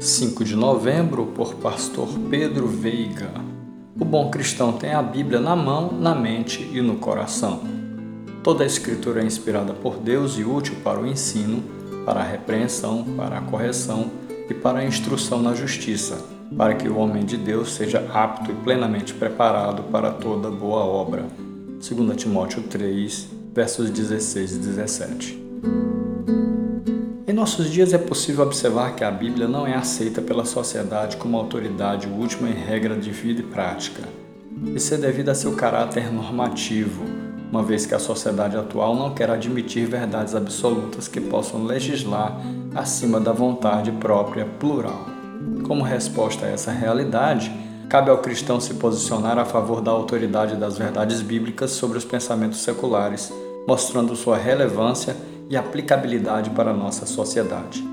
5 de novembro, por Pastor Pedro Veiga. O bom cristão tem a Bíblia na mão, na mente e no coração. Toda a Escritura é inspirada por Deus e útil para o ensino, para a repreensão, para a correção e para a instrução na justiça, para que o homem de Deus seja apto e plenamente preparado para toda boa obra. 2 Timóteo 3, versos 16 e 17. Nossos dias é possível observar que a Bíblia não é aceita pela sociedade como autoridade última em regra de vida e prática. Isso é devido a seu caráter normativo, uma vez que a sociedade atual não quer admitir verdades absolutas que possam legislar acima da vontade própria plural. Como resposta a essa realidade, cabe ao cristão se posicionar a favor da autoridade das verdades bíblicas sobre os pensamentos seculares, mostrando sua relevância e aplicabilidade para a nossa sociedade.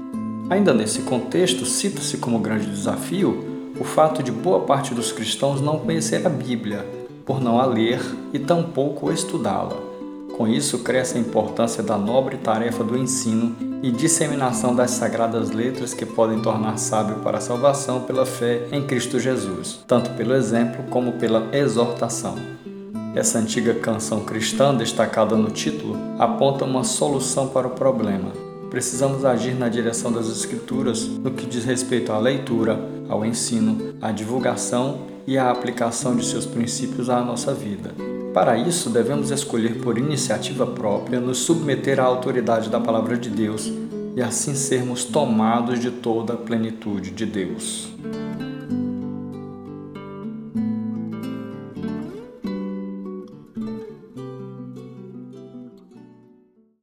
Ainda nesse contexto, cita-se como grande desafio o fato de boa parte dos cristãos não conhecer a Bíblia, por não a ler e tampouco estudá-la. Com isso, cresce a importância da nobre tarefa do ensino e disseminação das sagradas letras que podem tornar sábio para a salvação pela fé em Cristo Jesus, tanto pelo exemplo como pela exortação. Essa antiga canção cristã, destacada no título, aponta uma solução para o problema. Precisamos agir na direção das Escrituras no que diz respeito à leitura, ao ensino, à divulgação e à aplicação de seus princípios à nossa vida. Para isso, devemos escolher por iniciativa própria nos submeter à autoridade da Palavra de Deus e assim sermos tomados de toda a plenitude de Deus.